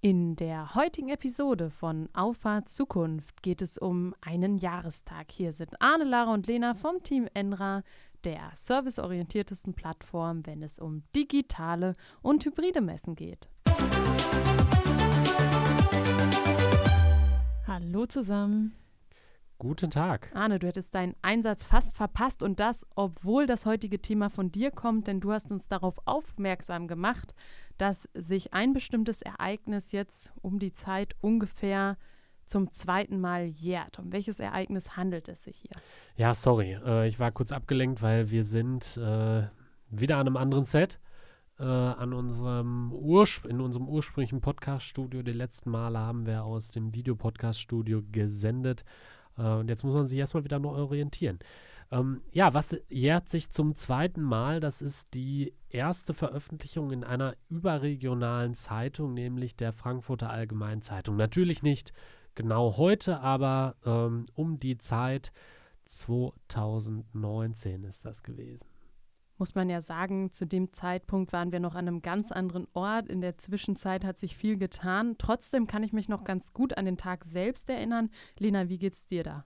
In der heutigen Episode von Auffahrt Zukunft geht es um einen Jahrestag. Hier sind Arne, Lara und Lena vom Team Enra, der serviceorientiertesten Plattform, wenn es um digitale und hybride Messen geht. Hallo zusammen. Guten Tag. Arne, du hättest deinen Einsatz fast verpasst und das, obwohl das heutige Thema von dir kommt, denn du hast uns darauf aufmerksam gemacht, dass sich ein bestimmtes Ereignis jetzt um die Zeit ungefähr zum zweiten Mal jährt. Um welches Ereignis handelt es sich hier? Ja, sorry, äh, ich war kurz abgelenkt, weil wir sind äh, wieder an einem anderen Set. Äh, an unserem Urspr in unserem ursprünglichen Podcast-Studio. Die letzten Male haben wir aus dem Videopodcast-Studio gesendet. Äh, und jetzt muss man sich erstmal wieder neu orientieren. Ähm, ja, was jährt sich zum zweiten Mal? Das ist die erste Veröffentlichung in einer überregionalen Zeitung, nämlich der Frankfurter Allgemeinen Zeitung. Natürlich nicht genau heute, aber ähm, um die Zeit 2019 ist das gewesen. Muss man ja sagen, zu dem Zeitpunkt waren wir noch an einem ganz anderen Ort. In der Zwischenzeit hat sich viel getan. Trotzdem kann ich mich noch ganz gut an den Tag selbst erinnern. Lena, wie geht's dir da?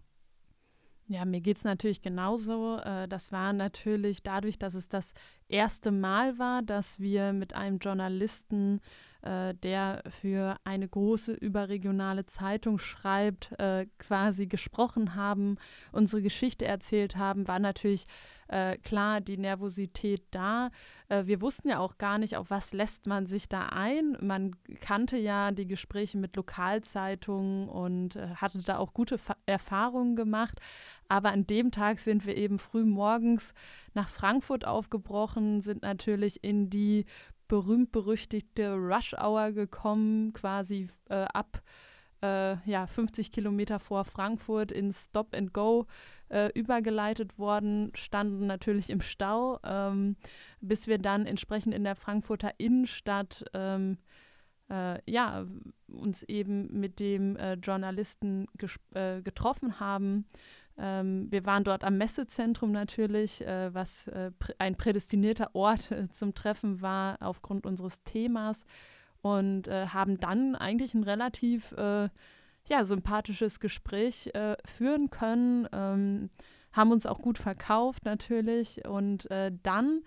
Ja, mir geht es natürlich genauso. Äh, das war natürlich dadurch, dass es das erste Mal war, dass wir mit einem Journalisten äh, der für eine große überregionale Zeitung schreibt, äh, quasi gesprochen haben, unsere Geschichte erzählt haben, war natürlich äh, klar die Nervosität da. Äh, wir wussten ja auch gar nicht, auf was lässt man sich da ein. Man kannte ja die Gespräche mit Lokalzeitungen und äh, hatte da auch gute Fa Erfahrungen gemacht. Aber an dem Tag sind wir eben früh morgens nach Frankfurt aufgebrochen, sind natürlich in die berühmt-berüchtigte Rush Hour gekommen, quasi äh, ab äh, ja, 50 Kilometer vor Frankfurt in Stop and Go äh, übergeleitet worden, standen natürlich im Stau, ähm, bis wir dann entsprechend in der Frankfurter Innenstadt ähm, äh, ja, uns eben mit dem äh, Journalisten äh, getroffen haben. Ähm, wir waren dort am Messezentrum natürlich, äh, was äh, pr ein prädestinierter Ort äh, zum Treffen war aufgrund unseres Themas und äh, haben dann eigentlich ein relativ äh, ja, sympathisches Gespräch äh, führen können, ähm, haben uns auch gut verkauft natürlich und dann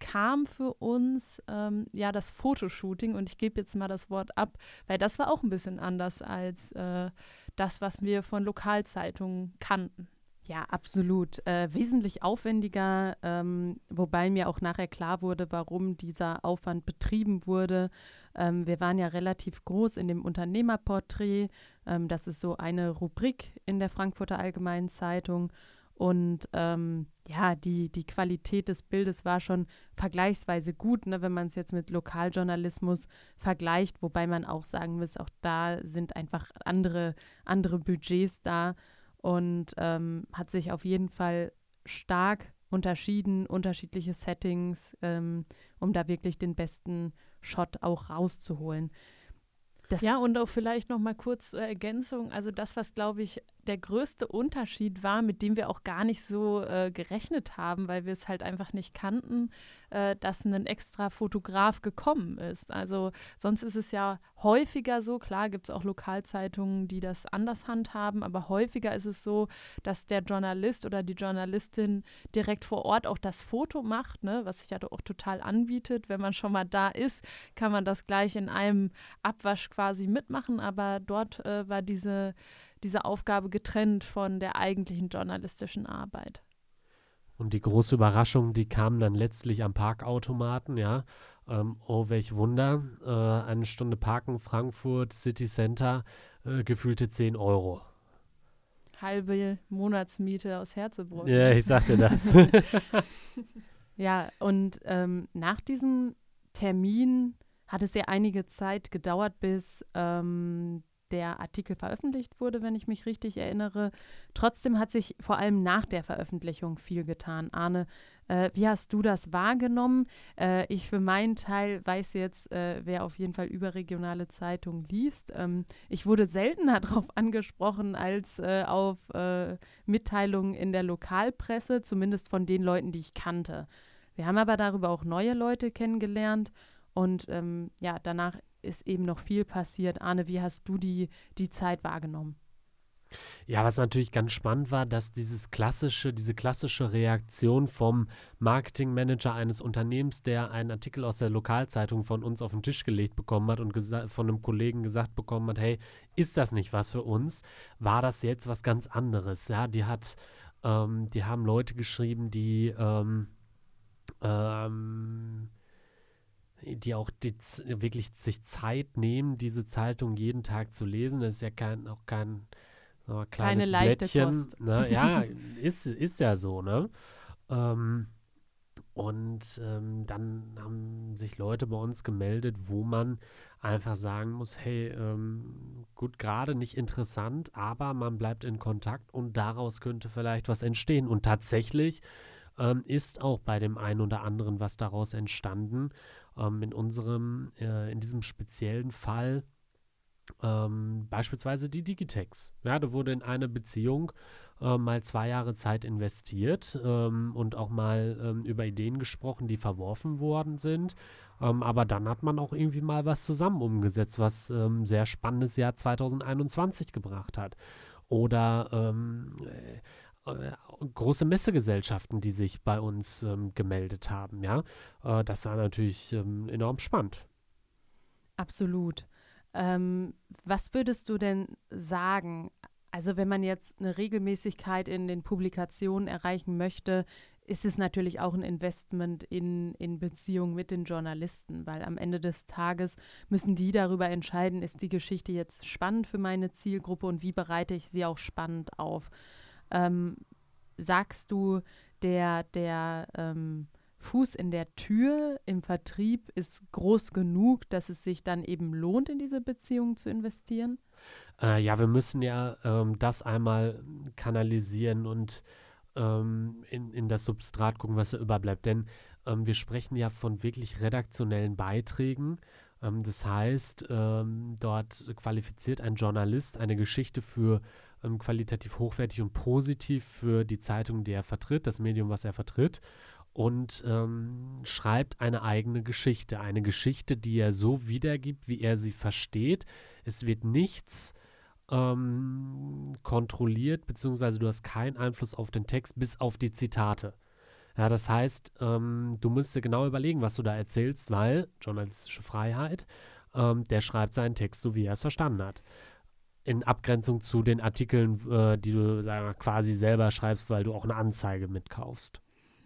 kam für uns ähm, ja das Fotoshooting und ich gebe jetzt mal das Wort ab, weil das war auch ein bisschen anders als das, was wir von Lokalzeitungen kannten. Ja, absolut. Äh, wesentlich aufwendiger, ähm, wobei mir auch nachher klar wurde, warum dieser Aufwand betrieben wurde. Ähm, wir waren ja relativ groß in dem Unternehmerporträt. Ähm, das ist so eine Rubrik in der Frankfurter Allgemeinen Zeitung. Und ähm, ja, die, die Qualität des Bildes war schon vergleichsweise gut, ne, wenn man es jetzt mit Lokaljournalismus vergleicht, wobei man auch sagen muss, auch da sind einfach andere, andere Budgets da und ähm, hat sich auf jeden Fall stark unterschieden, unterschiedliche Settings, ähm, um da wirklich den besten Shot auch rauszuholen. Das ja, und auch vielleicht noch mal kurz zur Ergänzung. Also das, was, glaube ich, der größte Unterschied war, mit dem wir auch gar nicht so äh, gerechnet haben, weil wir es halt einfach nicht kannten, äh, dass ein extra Fotograf gekommen ist. Also sonst ist es ja häufiger so, klar gibt es auch Lokalzeitungen, die das anders handhaben, aber häufiger ist es so, dass der Journalist oder die Journalistin direkt vor Ort auch das Foto macht, ne, was sich ja auch total anbietet. Wenn man schon mal da ist, kann man das gleich in einem Abwasch quasi mitmachen, aber dort äh, war diese diese Aufgabe getrennt von der eigentlichen journalistischen Arbeit. Und die große Überraschung, die kam dann letztlich am Parkautomaten, ja. Ähm, oh, welch Wunder. Äh, eine Stunde Parken, Frankfurt, City Center, äh, gefühlte 10 Euro. Halbe Monatsmiete aus Herzebruck. Ja, ich sagte das. ja, und ähm, nach diesem Termin hat es ja einige Zeit gedauert, bis ähm, der Artikel veröffentlicht wurde, wenn ich mich richtig erinnere. Trotzdem hat sich vor allem nach der Veröffentlichung viel getan. Arne, äh, wie hast du das wahrgenommen? Äh, ich für meinen Teil weiß jetzt, äh, wer auf jeden Fall überregionale Zeitungen liest. Ähm, ich wurde seltener darauf angesprochen als äh, auf äh, Mitteilungen in der Lokalpresse, zumindest von den Leuten, die ich kannte. Wir haben aber darüber auch neue Leute kennengelernt und ähm, ja, danach ist eben noch viel passiert. Arne, wie hast du die, die Zeit wahrgenommen? Ja, was natürlich ganz spannend war, dass dieses klassische, diese klassische Reaktion vom Marketingmanager eines Unternehmens, der einen Artikel aus der Lokalzeitung von uns auf den Tisch gelegt bekommen hat und von einem Kollegen gesagt bekommen hat, hey, ist das nicht was für uns? War das jetzt was ganz anderes? Ja, die hat, ähm, die haben Leute geschrieben, die ähm, ähm, die auch die, wirklich sich Zeit nehmen, diese Zeitung jeden Tag zu lesen. Das ist ja kein, auch kein so kleines Keine leichte Blättchen. Kost. Ne? Ja, ist, ist ja so, ne? Ähm, und ähm, dann haben sich Leute bei uns gemeldet, wo man einfach sagen muss, hey, ähm, gut, gerade nicht interessant, aber man bleibt in Kontakt und daraus könnte vielleicht was entstehen. Und tatsächlich ähm, ist auch bei dem einen oder anderen was daraus entstanden. Ähm, in unserem, äh, in diesem speziellen Fall ähm, beispielsweise die Digitex. Ja, da wurde in eine Beziehung äh, mal zwei Jahre Zeit investiert ähm, und auch mal ähm, über Ideen gesprochen, die verworfen worden sind. Ähm, aber dann hat man auch irgendwie mal was zusammen umgesetzt, was ähm, sehr spannendes Jahr 2021 gebracht hat. Oder ähm, äh, äh, große Messegesellschaften, die sich bei uns ähm, gemeldet haben. Ja, äh, das war natürlich ähm, enorm spannend. Absolut. Ähm, was würdest du denn sagen? Also wenn man jetzt eine Regelmäßigkeit in den Publikationen erreichen möchte, ist es natürlich auch ein Investment in, in Beziehung mit den Journalisten, weil am Ende des Tages müssen die darüber entscheiden, ist die Geschichte jetzt spannend für meine Zielgruppe und wie bereite ich sie auch spannend auf. Ähm, sagst du, der, der ähm, Fuß in der Tür im Vertrieb ist groß genug, dass es sich dann eben lohnt, in diese Beziehung zu investieren? Äh, ja, wir müssen ja ähm, das einmal kanalisieren und ähm, in, in das Substrat gucken, was da überbleibt. Denn ähm, wir sprechen ja von wirklich redaktionellen Beiträgen. Ähm, das heißt, ähm, dort qualifiziert ein Journalist eine Geschichte für ähm, qualitativ hochwertig und positiv für die Zeitung, die er vertritt, das Medium, was er vertritt und ähm, schreibt eine eigene Geschichte. Eine Geschichte, die er so wiedergibt, wie er sie versteht. Es wird nichts ähm, kontrolliert, beziehungsweise du hast keinen Einfluss auf den Text, bis auf die Zitate. Ja, das heißt, ähm, du musst dir genau überlegen, was du da erzählst, weil journalistische Freiheit, ähm, der schreibt seinen Text so, wie er es verstanden hat. In Abgrenzung zu den Artikeln, äh, die du sagen, quasi selber schreibst, weil du auch eine Anzeige mitkaufst.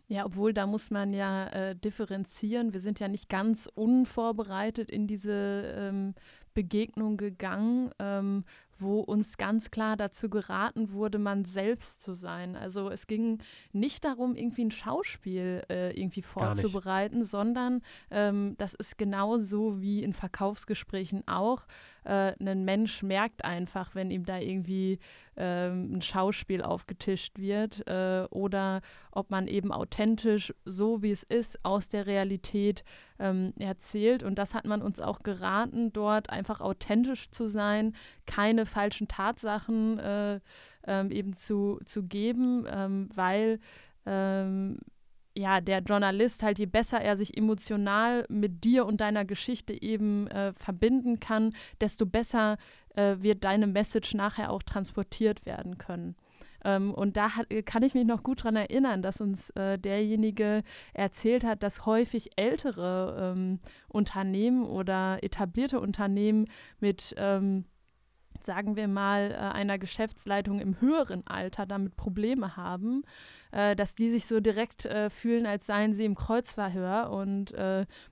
Ja, obwohl da muss man ja äh, differenzieren. Wir sind ja nicht ganz unvorbereitet in diese ähm, Begegnung gegangen, ähm, wo uns ganz klar dazu geraten wurde, man selbst zu sein. Also es ging nicht darum, irgendwie ein Schauspiel äh, irgendwie vorzubereiten, sondern ähm, das ist genauso wie in Verkaufsgesprächen auch. Äh, ein Mensch merkt einfach, wenn ihm da irgendwie ähm, ein Schauspiel aufgetischt wird äh, oder ob man eben authentisch, so wie es ist, aus der Realität ähm, erzählt. Und das hat man uns auch geraten, dort einfach authentisch zu sein, keine falschen Tatsachen äh, ähm, eben zu, zu geben, ähm, weil ähm, ja, der Journalist halt, je besser er sich emotional mit dir und deiner Geschichte eben äh, verbinden kann, desto besser äh, wird deine Message nachher auch transportiert werden können. Ähm, und da hat, kann ich mich noch gut daran erinnern, dass uns äh, derjenige erzählt hat, dass häufig ältere ähm, Unternehmen oder etablierte Unternehmen mit ähm, sagen wir mal, äh, einer Geschäftsleitung im höheren Alter damit Probleme haben, äh, dass die sich so direkt äh, fühlen, als seien sie im Kreuzverhör und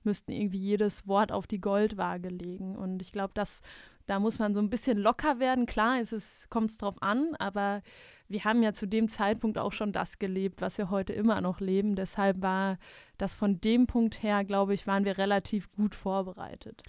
müssten irgendwie jedes Wort auf die Goldwaage legen. Und ich glaube, da muss man so ein bisschen locker werden. Klar, es kommt es drauf an, aber wir haben ja zu dem Zeitpunkt auch schon das gelebt, was wir heute immer noch leben. Deshalb war das von dem Punkt her, glaube ich, waren wir relativ gut vorbereitet.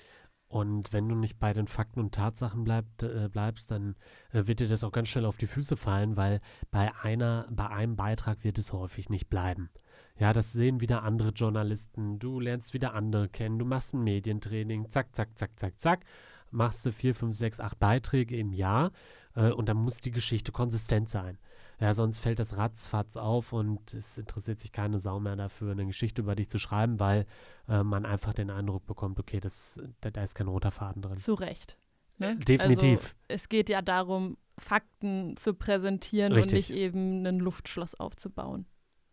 Und wenn du nicht bei den Fakten und Tatsachen bleibt, äh, bleibst, dann äh, wird dir das auch ganz schnell auf die Füße fallen, weil bei einer, bei einem Beitrag wird es häufig nicht bleiben. Ja, das sehen wieder andere Journalisten. Du lernst wieder andere kennen. Du machst ein Medientraining. Zack, zack, zack, zack, zack machst du vier, fünf, sechs, acht Beiträge im Jahr äh, und dann muss die Geschichte konsistent sein. Ja, sonst fällt das ratzfatz auf und es interessiert sich keine Sau mehr dafür, eine Geschichte über dich zu schreiben, weil äh, man einfach den Eindruck bekommt, okay, das, da, da ist kein roter Faden drin. Zu Recht. Ne? Definitiv. Also, es geht ja darum, Fakten zu präsentieren Richtig. und nicht eben ein Luftschloss aufzubauen.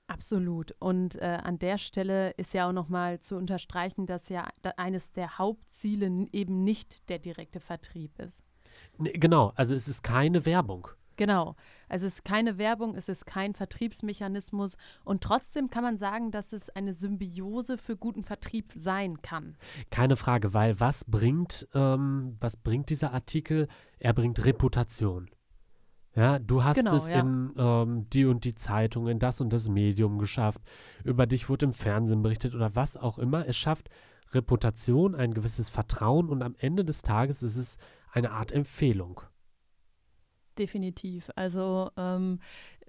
Absolut. Und äh, an der Stelle ist ja auch nochmal zu unterstreichen, dass ja da eines der Hauptziele eben nicht der direkte Vertrieb ist. Nee, genau, also es ist keine Werbung. Genau. Also es ist keine Werbung, es ist kein Vertriebsmechanismus und trotzdem kann man sagen, dass es eine Symbiose für guten Vertrieb sein kann. Keine Frage, weil was bringt, ähm, was bringt dieser Artikel? Er bringt Reputation. Ja, du hast Genau, es ja. in ähm, die und die Zeitung, in das und das Medium geschafft. Über dich wurde im Fernsehen berichtet oder was auch immer. Es schafft Reputation, ein gewisses Vertrauen und am Ende des Tages ist es eine Art Empfehlung. Definitiv. Also ähm,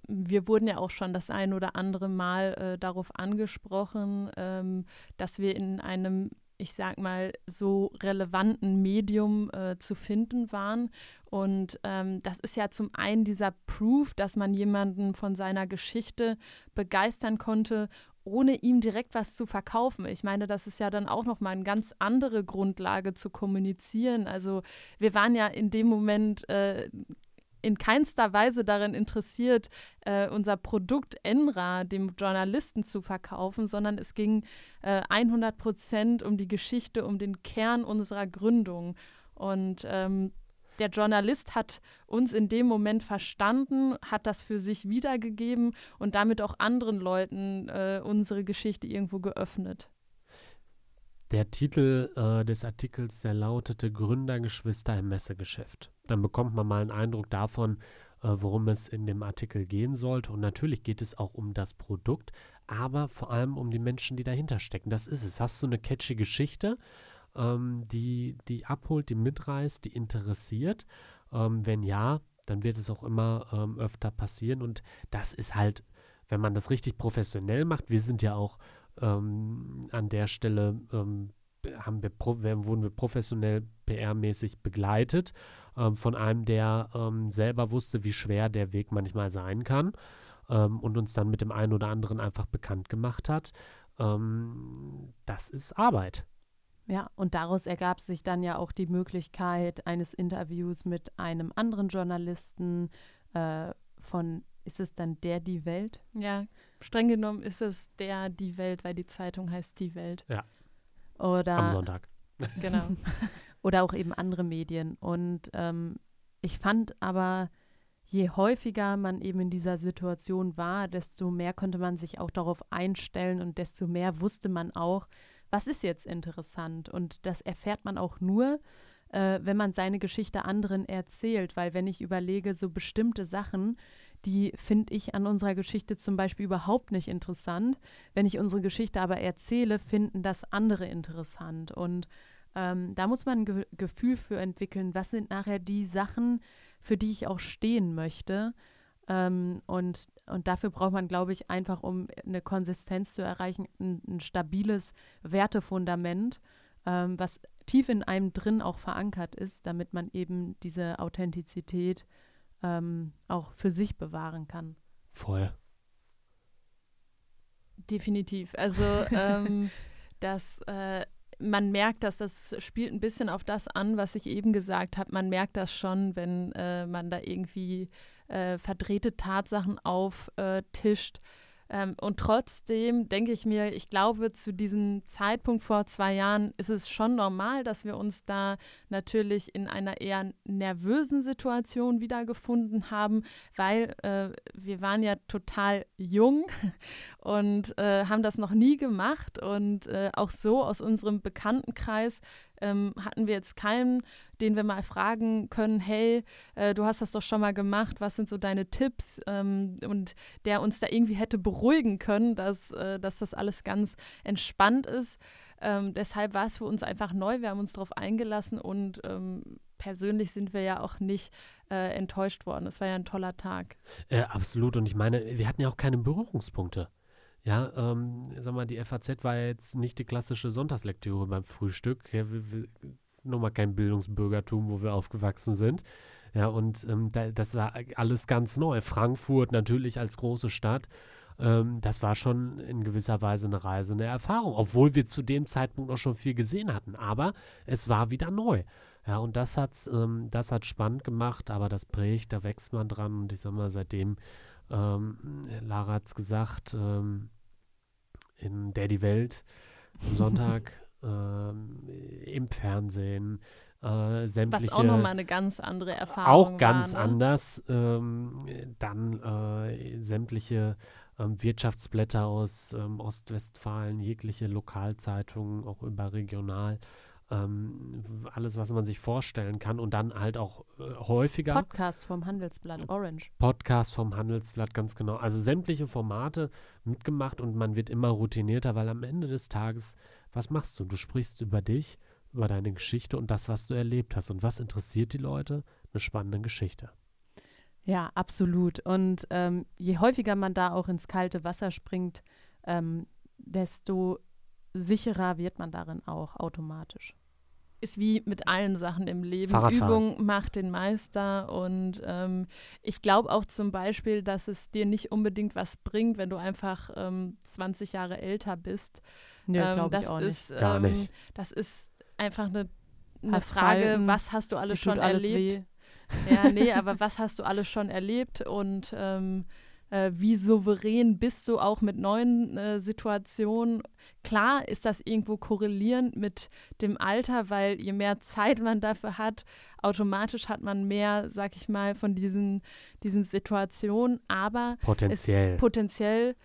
wir wurden ja auch schon das ein oder andere Mal äh, darauf angesprochen, ähm, dass wir in einem, ich sag mal, so relevanten Medium äh, zu finden waren. Und ähm, das ist ja zum einen dieser Proof, dass man jemanden von seiner Geschichte begeistern konnte ohne ihm direkt was zu verkaufen. Ich meine, das ist ja dann auch nochmal eine ganz andere Grundlage zu kommunizieren. Also wir waren ja in dem Moment äh, in keinster Weise daran interessiert, äh, unser Produkt Enra dem Journalisten zu verkaufen, sondern es ging äh, 100 Prozent um die Geschichte, um den Kern unserer Gründung. Und ähm, der Journalist hat uns in dem Moment verstanden, hat das für sich wiedergegeben und damit auch anderen Leuten äh, unsere Geschichte irgendwo geöffnet. Der Titel äh, des Artikels, der lautete Gründergeschwister im Messegeschäft. Dann bekommt man mal einen Eindruck davon, äh, worum es in dem Artikel gehen sollte. Und natürlich geht es auch um das Produkt, aber vor allem um die Menschen, die dahinter stecken. Das ist es. Hast du eine catchy Geschichte, ähm, die, die abholt, die mitreißt, die interessiert? Ähm, wenn ja, dann wird es auch immer ähm, öfter passieren. Und das ist halt, wenn man das richtig professionell macht, wir sind ja auch ähm, an der Stelle ähm, haben wir wurden wir professionell PR-mäßig begleitet ähm, von einem, der selber wusste, wie schwer der Weg manchmal sein kann und uns dann mit dem einen oder anderen einfach bekannt gemacht hat. Das ist Arbeit. Ja, und daraus ergab sich dann ja auch die Möglichkeit eines Interviews mit einem anderen Journalisten äh, von, ist es dann der Die Welt? Ja, streng genommen ist es der Die Welt, weil die Zeitung heißt Die Welt. Ja. Oder, Am Sonntag. Genau. Oder auch eben andere Medien. Und ähm, ich fand aber, je häufiger man eben in dieser Situation war, desto mehr konnte man sich auch darauf einstellen und desto mehr wusste man auch, was ist jetzt interessant. Und das erfährt man auch nur, äh, wenn man seine Geschichte anderen erzählt. Weil wenn ich überlege, so bestimmte Sachen, die finde ich an unserer Geschichte zum Beispiel überhaupt nicht interessant. Wenn ich unsere Geschichte aber erzähle, finden das andere interessant. Und ähm, da muss man ein Ge Gefühl für entwickeln, was sind nachher die Sachen, für die ich auch stehen möchte. Ähm, und, und dafür braucht man, glaube ich, einfach, um eine Konsistenz zu erreichen, ein, ein stabiles Wertefundament, ähm, was tief in einem drin auch verankert ist, damit man eben diese Authentizität ähm, auch für sich bewahren kann. Voll. Definitiv. Also ähm, das, äh, man merkt, dass das spielt ein bisschen auf das an, was ich eben gesagt habe. Man merkt das schon, wenn äh, man da irgendwie äh, verdrehte Tatsachen auftischt. Ähm, und trotzdem denke ich mir, ich glaube, zu diesem Zeitpunkt vor zwei Jahren ist es schon normal, dass wir uns da natürlich in einer eher nervösen Situation wiedergefunden haben, weil äh, wir waren ja total jung und äh, haben das noch nie gemacht. Und äh, auch so aus unserem Bekanntenkreis ähm, hatten wir jetzt keinen, den wir mal fragen können, hey, äh, du hast das doch schon mal gemacht, was sind so deine Tipps? Ähm, und der uns da irgendwie hätte beruhigen können, dass, äh, dass das alles ganz entspannt ist. Ähm, deshalb war es für uns einfach neu, wir haben uns darauf eingelassen und ähm, persönlich sind wir ja auch nicht äh, enttäuscht worden. Es war ja ein toller Tag. Äh, absolut. Und ich meine, wir hatten ja auch keine Berührungspunkte. Ja, ähm, sag mal, die FAZ war jetzt nicht die klassische Sonntagslektüre beim Frühstück. Ja, wir, wir nun mal kein Bildungsbürgertum, wo wir aufgewachsen sind. Ja, und ähm, da, das war alles ganz neu. Frankfurt natürlich als große Stadt. Ähm, das war schon in gewisser Weise eine Reise, eine Erfahrung, obwohl wir zu dem Zeitpunkt auch schon viel gesehen hatten. Aber es war wieder neu. Ja, und das hat ähm, das hat spannend gemacht, aber das prägt, da wächst man dran. Und ich sag mal, seitdem, ähm, Lara hat es gesagt, ähm, in Der die Welt am Sonntag ähm, im Fernsehen, äh, sämtliche. Was auch nochmal eine ganz andere Erfahrung Auch ganz war, ne? anders. Ähm, dann äh, sämtliche ähm, Wirtschaftsblätter aus ähm, Ostwestfalen, jegliche Lokalzeitungen, auch überregional. Ähm, alles, was man sich vorstellen kann und dann halt auch äh, häufiger. Podcast vom Handelsblatt Orange. Podcast vom Handelsblatt, ganz genau. Also sämtliche Formate mitgemacht und man wird immer routinierter, weil am Ende des Tages, was machst du? Du sprichst über dich, über deine Geschichte und das, was du erlebt hast. Und was interessiert die Leute? Eine spannende Geschichte. Ja, absolut. Und ähm, je häufiger man da auch ins kalte Wasser springt, ähm, desto sicherer wird man darin auch automatisch. Ist wie mit allen Sachen im Leben. Übung macht den Meister und ähm, ich glaube auch zum Beispiel, dass es dir nicht unbedingt was bringt, wenn du einfach ähm, 20 Jahre älter bist. Nö, ähm, glaube ich das auch nicht. ist, Gar ähm, nicht. Das ist einfach eine, eine Frage, Falten, was hast du alles schon alles erlebt? weh. Ja, nee, aber was hast du alles schon erlebt und ähm, äh, wie souverän bist du auch mit neuen äh, Situationen? Klar ist das irgendwo korrelierend mit dem Alter, weil je mehr Zeit man dafür hat, automatisch hat man mehr, sag ich mal, von diesen, diesen Situationen, aber Potenziell. potenziell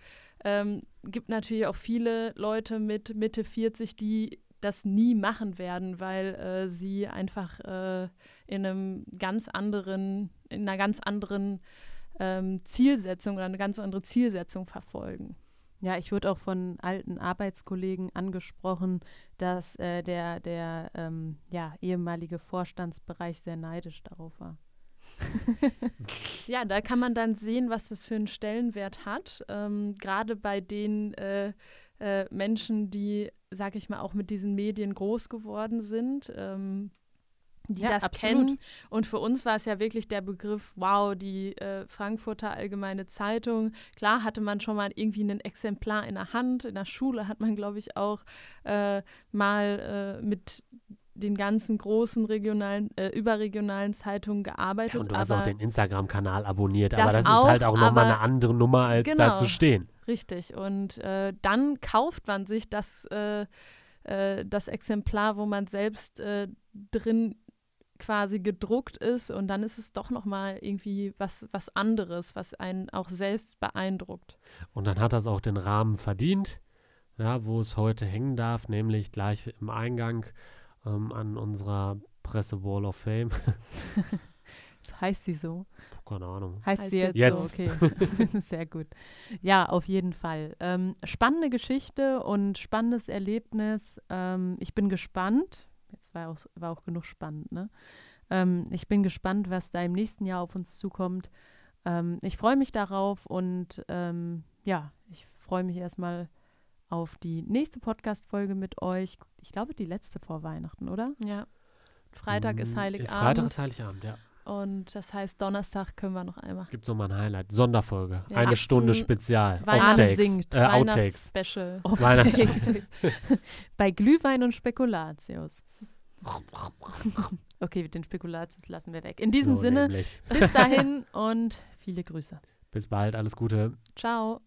ähm, gibt natürlich auch viele Leute mit Mitte 40, die das nie machen werden, weil äh, sie einfach äh, in einem ganz anderen, in einer ganz anderen ähm, Zielsetzung oder eine ganz andere Zielsetzung verfolgen. Ja, ich wurde auch von alten Arbeitskollegen angesprochen, dass äh, der, der ähm, ja, ehemalige Vorstandsbereich sehr neidisch darauf war. Ja, da kann man dann sehen, was das für einen Stellenwert hat. Ähm, Gerade bei den äh, äh, Menschen, die, sag ich mal, auch mit diesen Medien groß geworden sind, ähm, die Ja, das absolut. kennen. Und für uns war es ja wirklich der Begriff, wow, die äh, Frankfurter Allgemeine Zeitung. Klar hatte man schon mal irgendwie ein Exemplar in der Hand. In der Schule hat man, glaube ich, auch äh, mal äh, mit den ganzen großen regionalen, äh, überregionalen Zeitungen gearbeitet. Ja, und du hast auch den Instagram-Kanal abonniert, Das aber das auch, ist halt auch nochmal eine andere Nummer, als da Genau. zu stehen. Richtig. Und äh, dann kauft man sich das, äh, äh, das Exemplar, wo man selbst drin quasi gedruckt ist und dann ist es doch nochmal irgendwie was, was anderes, was einen auch selbst beeindruckt. Und dann hat das auch den Rahmen verdient, ja, wo es heute hängen darf, nämlich gleich im Eingang ähm, an unserer Presse Wall of Fame. Das heißt sie so. Keine Ahnung. Heißt, Heißt sie jetzt, jetzt. so? Okay, das ist sehr gut. Ja, auf jeden Fall. Ähm, spannende Geschichte und spannendes Erlebnis. Ähm, ich bin gespannt. Jetzt war auch, war auch genug spannend, ne? Ähm, ich bin gespannt, was da im nächsten Jahr auf uns zukommt. Ähm, ich freue mich darauf und ähm, ja, ich freue mich erstmal auf die nächste Podcast-Folge mit euch. Ich glaube, die letzte vor Weihnachten, oder? Ja. Freitag ist Mm, Heiligabend Freitag ist Heiligabend, ja. Und das heißt, Donnerstag können wir noch einmal. Gibt es nochmal ein Highlight. Sonderfolge. Ja, Eine 18 Stunde Spezial. Weihnachten singt. Äh, Outtakes. Weihnachtsspecial. Weihnachts- Bei Glühwein und Spekulatius. Okay, den Spekulatius lassen wir weg. In diesem So Sinne, nämlich. bis dahin und viele Grüße. Bis bald, alles Gute. Ciao.